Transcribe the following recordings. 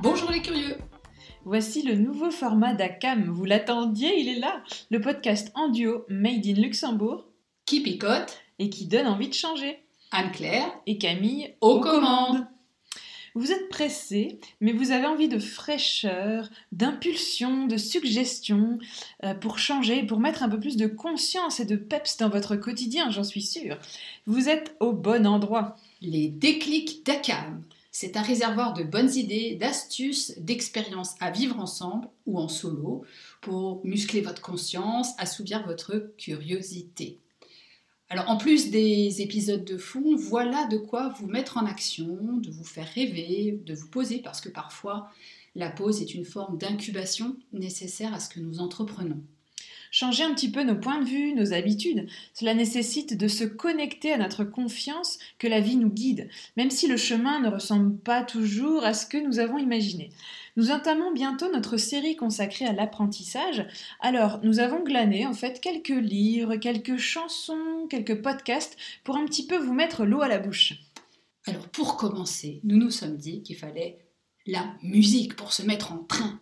Bonjour les curieux Voici le nouveau format d'ACAM. Vous l'attendiez, il est là. Le podcast en duo Made in Luxembourg Qui picote et qui donne envie de changer. Anne-Claire Et Camille aux commandes Vous êtes pressé, mais vous avez envie de fraîcheur, d'impulsion, de suggestion euh, pour changer, pour mettre un peu plus de conscience et de peps dans votre quotidien, j'en suis sûre. Vous êtes au bon endroit. Les déclics d'ACAM. C'est un réservoir de bonnes idées, d'astuces, d'expériences à vivre ensemble ou en solo pour muscler votre conscience, assouvir votre curiosité. Alors en plus des épisodes de fond, voilà de quoi vous mettre en action, de vous faire rêver, de vous poser, parce que parfois la pause est une forme d'incubation nécessaire à ce que nous entreprenons. Changer un petit peu nos points de vue, nos habitudes, cela nécessite de se connecter à notre confiance que la vie nous guide, même si le chemin ne ressemble pas toujours à ce que nous avons imaginé. Nous entamons bientôt notre série consacrée à l'apprentissage. Alors, nous avons glané en fait quelques livres, quelques chansons, quelques podcasts pour un petit peu vous mettre l'eau à la bouche. Alors pour commencer, nous nous sommes dit qu'il fallait la musique pour se mettre en train.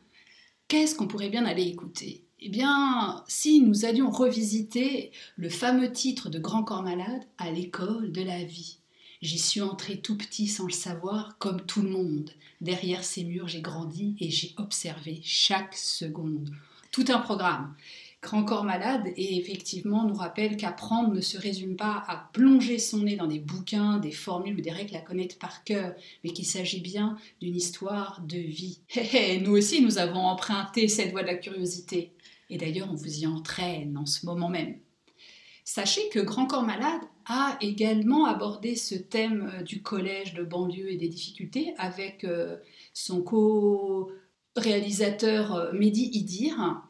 Qu'est-ce qu'on pourrait bien aller écouter? Eh bien, si nous allions revisiter le fameux titre de Grand Corps Malade à l'école de la vie. J'y suis entré tout petit sans le savoir, comme tout le monde. Derrière ces murs, j'ai grandi et j'ai observé chaque seconde. Tout un programme. Grand corps malade et effectivement nous rappelle qu'apprendre ne se résume pas à plonger son nez dans des bouquins, des formules ou des règles à connaître par cœur, mais qu'il s'agit bien d'une histoire de vie. Hé hé, nous aussi nous avons emprunté cette voie de la curiosité. Et d'ailleurs on vous y entraîne en ce moment même. Sachez que Grand Corps Malade a également abordé ce thème euh, du collège de banlieue et des difficultés avec euh, son co-réalisateur euh, Mehdi Idir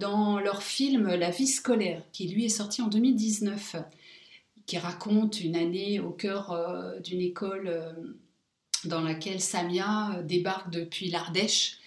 dans leur film La vie scolaire, qui lui est sorti en 2019, qui raconte une année au cœur d'une école dans laquelle Samia débarque depuis l'Ardèche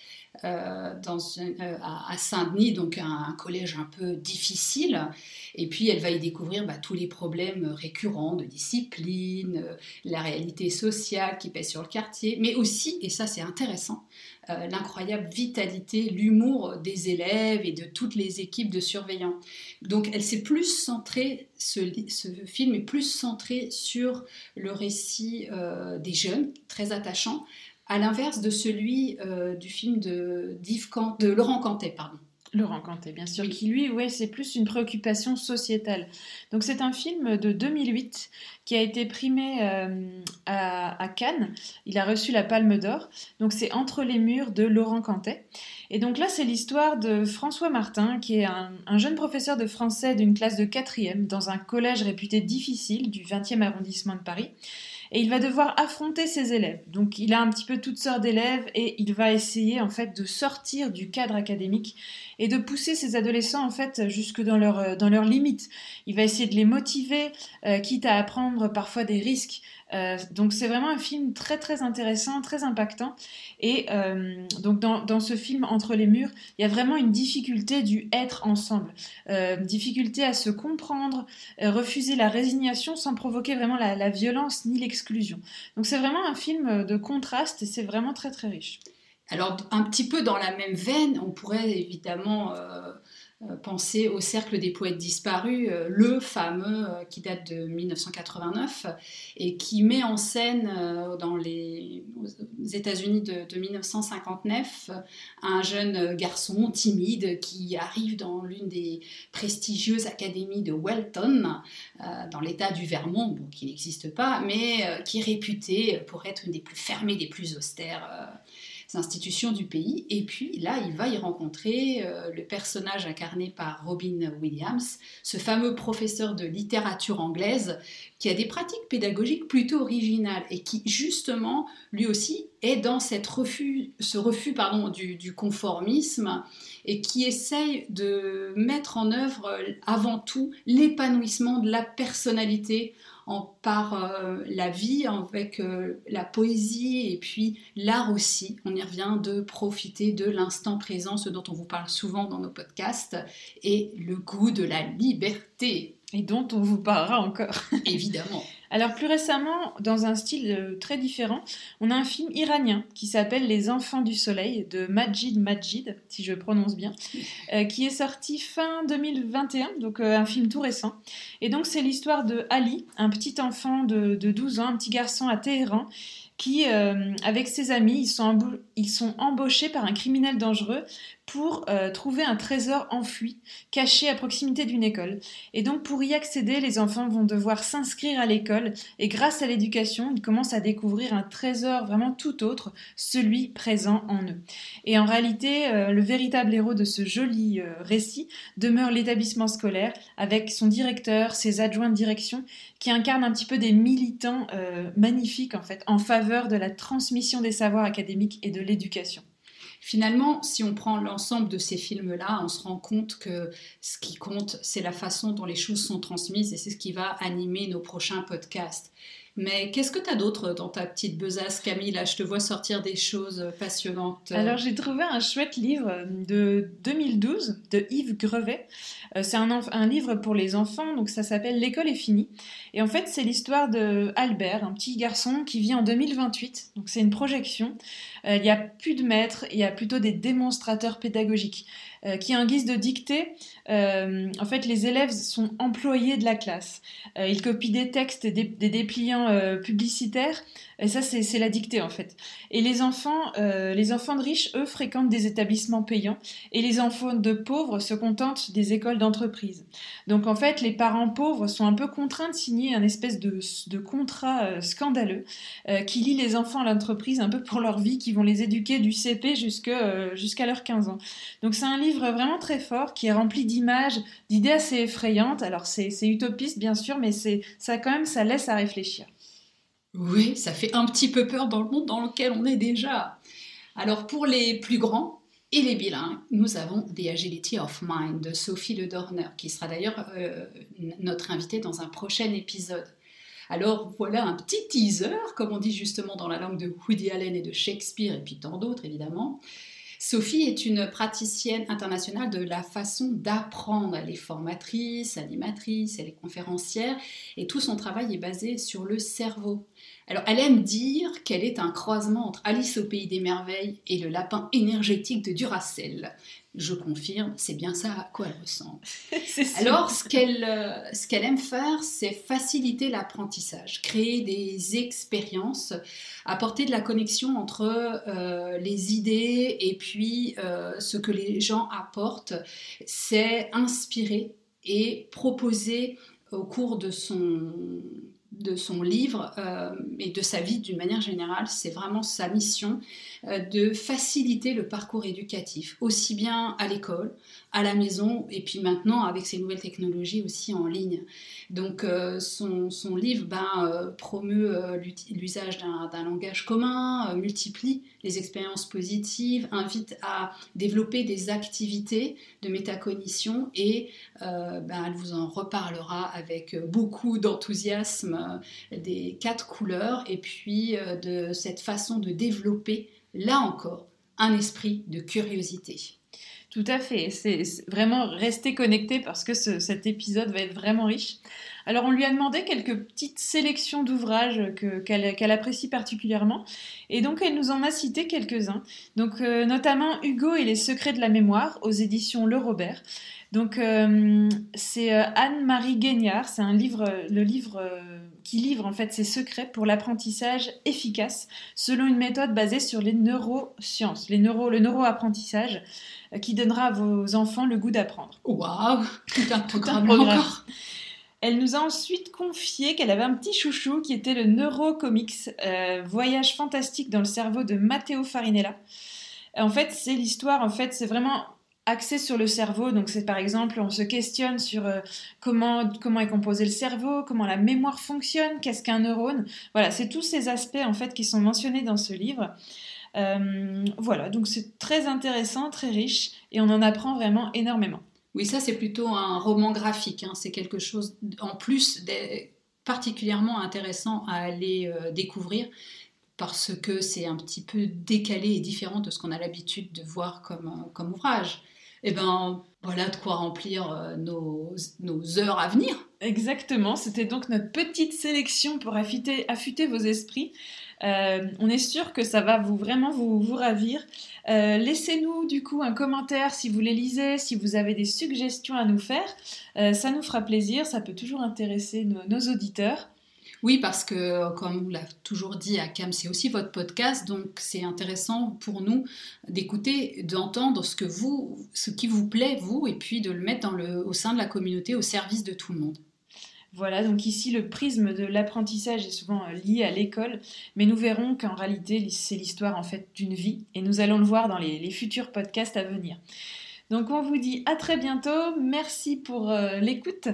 euh, euh, à Saint-Denis, donc un, collège un peu difficile. Et puis elle va y découvrir bah, tous les problèmes récurrents de discipline, euh, la réalité sociale qui pèse sur le quartier, mais aussi, et ça c'est intéressant, l'incroyable vitalité, l'humour des élèves et de toutes les équipes de surveillants. Donc elle s'est plus centrée, ce, ce, film est plus centré sur le récit des jeunes, très attachant, à l'inverse de celui euh, du film de, de Laurent Cantet. Pardon. Laurent Cantet, bien sûr, qui lui, ouais, c'est plus une préoccupation sociétale. Donc c'est un film de 2008 qui a été primé euh, à, Cannes. Il a reçu la Palme d'Or. Donc c'est Entre les murs de Laurent Cantet. Et donc là, c'est l'histoire de François Martin, qui est un, un jeune professeur de français d'une classe de quatrième dans un collège réputé difficile du 20e arrondissement de Paris et il va devoir affronter ses élèves. Donc il a un petit peu toutes sortes d'élèves et il va essayer en fait de sortir du cadre académique et de pousser ses adolescents en fait jusque dans leurs euh, leurs limites. Il va essayer de les motiver, euh, quitte à apprendre parfois des risques. Euh, donc c'est vraiment un film très très intéressant, très impactant. Et euh, donc dans, ce film Entre les murs, il y a vraiment une difficulté du être ensemble, euh, difficulté à se comprendre, refuser la résignation sans provoquer vraiment la, violence ni l'exclusion. Donc c'est vraiment un film de contraste et c'est vraiment très très riche. Alors un petit peu dans la même veine, on pourrait évidemment euh, penser au Cercle des poètes disparus, euh, le fameux euh, qui date de 1989 et qui met en scène dans les États-Unis de, 1959 un jeune garçon timide qui arrive dans l'une des prestigieuses académies de Welton, dans l'État du Vermont, qui n'existe pas, mais qui est réputé pour être une des plus fermées, des plus austères institutions du pays. Et puis là, il va y rencontrer euh, le personnage incarné par Robin Williams, ce fameux professeur de littérature anglaise qui a des pratiques pédagogiques plutôt originales et qui justement, lui aussi, est dans refus, ce refus pardon, du, du conformisme et qui essaye de mettre en œuvre avant tout l'épanouissement de la personnalité en, par la vie, avec la poésie et puis l'art aussi. On y revient de profiter de l'instant présent, ce dont on vous parle souvent dans nos podcasts, et le goût de la liberté. Et dont on vous parlera encore. Évidemment. Alors plus récemment, dans un style euh, très différent, on a un film iranien qui s'appelle Les Enfants du Soleil de Majid Majid, si je prononce bien, euh, qui est sorti fin 2021, donc euh, un film tout récent. Et donc c'est l'histoire de Ali, un petit enfant de, de 12 ans, un petit garçon à Téhéran, qui, avec ses amis, ils sont, ils sont embauchés par un criminel dangereux pour euh, trouver un trésor enfoui, caché à proximité d'une école. Et donc pour y accéder, les enfants vont devoir s'inscrire à l'école et grâce à l'éducation, ils commencent à découvrir un trésor vraiment tout autre, celui présent en eux. Et en réalité, euh, le véritable héros de ce joli euh, récit demeure l'établissement scolaire avec son directeur, ses adjoints de direction qui incarnent un petit peu des militants magnifiques en fait en faveur de la transmission des savoirs académiques et de l'éducation. Finalement, si on prend l'ensemble de ces films-là, on se rend compte que ce qui compte, c'est la façon dont les choses sont transmises et c'est ce qui va animer nos prochains podcasts. Mais qu'est-ce que tu as d'autre dans ta petite besace, Camille Là, je te vois sortir des choses passionnantes. Alors, j'ai trouvé un chouette livre de 2012 de Yves Grevet. Euh, c'est un, un, livre pour les enfants, donc ça s'appelle L'école est finie. Et en fait, c'est l'histoire de Albert, un petit garçon qui vit en 2028. Donc, c'est une projection. Euh, il n'y a plus de maîtres, il y a plutôt des démonstrateurs pédagogiques. Euh, qui, en guise de dictée, euh, en fait, les élèves sont employés de la classe. Euh, ils copient des textes, des, des dépliants publicitaires, et ça, c'est la dictée en fait. Et les enfants, les enfants de riches, eux, fréquentent des établissements payants, et les enfants de pauvres se contentent des écoles d'entreprise. Donc en fait, les parents pauvres sont un peu contraints de signer un espèce de, de contrat scandaleux qui lie les enfants à l'entreprise un peu pour leur vie, qui vont les éduquer du CP jusqu'à leurs 15 ans. Donc c'est un livre vraiment très fort qui est rempli d'images, d'idées assez effrayantes. Alors c'est utopiste bien sûr, mais ça quand même ça laisse à réfléchir. Oui, ça fait un petit peu peur dans le monde dans lequel on est déjà. Alors pour les plus grands et les bilingues, nous avons The Agility of Mind de Sophie Le Dorner, qui sera d'ailleurs euh, notre invitée dans un prochain épisode. Alors voilà un petit teaser, comme on dit justement dans la langue de Woody Allen et de Shakespeare, et puis tant d'autres évidemment. Sophie est une praticienne internationale de la façon d'apprendre. Elle est formatrice, animatrice, elle est conférencière et tout son travail est basé sur le cerveau. Alors, elle aime dire qu'elle est un croisement entre Alice au pays des merveilles et le lapin énergétique de Duracell. Je confirme, c'est bien ça à quoi elle ressemble. Alors, ce qu'elle euh, qu'elle aime faire, c'est faciliter l'apprentissage, créer des expériences, apporter de la connexion entre euh, les idées et puis euh, ce que les gens apportent. C'est inspirer et proposer au cours de son de son livre euh, et de sa vie d'une manière générale, c'est vraiment sa mission euh, de faciliter le parcours éducatif, aussi bien à l'école, à la maison et puis maintenant avec ces nouvelles technologies aussi en ligne. Donc euh, son, son, livre ben, promeut l'usage d'un langage commun, multiplie les expériences positives, invite à développer des activités de métacognition et ben, elle vous en reparlera avec beaucoup d'enthousiasme euh, des quatre couleurs et puis euh, de cette façon de développer, là encore, un esprit de curiosité. Tout à fait, c'est vraiment rester connecté parce que cet épisode va être vraiment riche. Alors on lui a demandé quelques petites sélections d'ouvrages qu'elle apprécie particulièrement et donc elle nous en a cité quelques-uns. Donc euh, notamment Hugo et les secrets de la mémoire aux éditions Le Robert. Donc euh, c'est euh, Anne-Marie Guignard, c'est un livre, le livre qui livre en fait ses secrets pour l'apprentissage efficace selon une méthode basée sur les neurosciences, les neuro, le neuroapprentissage qui donnera à vos enfants le goût d'apprendre. Waouh, tout un programme encore. Elle nous a ensuite confié qu'elle avait un petit chouchou qui était le Neurocomics, voyage fantastique dans le cerveau de Matteo Farinella. En fait, c'est l'histoire, en fait, c'est vraiment axé sur le cerveau. Donc c'est par exemple, on se questionne sur euh, comment, comment est composé le cerveau, comment la mémoire fonctionne, qu'est-ce qu'un neurone. Voilà, c'est tous ces aspects en fait qui sont mentionnés dans ce livre. Euh, voilà, donc c'est très intéressant, très riche et on en apprend vraiment énormément. Oui, ça c'est plutôt un roman graphique. Hein. C'est quelque chose en plus particulièrement intéressant à aller découvrir parce que c'est un petit peu décalé et différent de ce qu'on a l'habitude de voir comme, comme ouvrage. Eh ben voilà de quoi remplir nos, nos heures à venir. Exactement, c'était donc notre petite sélection pour affûter, vos esprits. Euh, on est sûr que ça va vous vraiment vous, ravir. Euh, laissez-nous du coup un commentaire si vous les lisez, si vous avez des suggestions à nous faire. Euh, ça nous fera plaisir, ça peut toujours intéresser nos, auditeurs. Oui, parce que, comme on l'a toujours dit à Cam, c'est aussi votre podcast, donc c'est intéressant pour nous d'écouter, d'entendre ce ce qui vous plaît, vous, et puis de le mettre au sein de la communauté, au service de tout le monde. Voilà, donc ici le prisme de l'apprentissage est souvent euh, lié à l'école, mais nous verrons qu'en réalité c'est l'histoire en fait d'une vie, et nous allons le voir dans les, futurs podcasts à venir. Donc on vous dit à très bientôt, merci pour euh, l'écoute.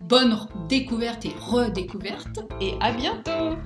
Bonne découverte et redécouverte. Et à bientôt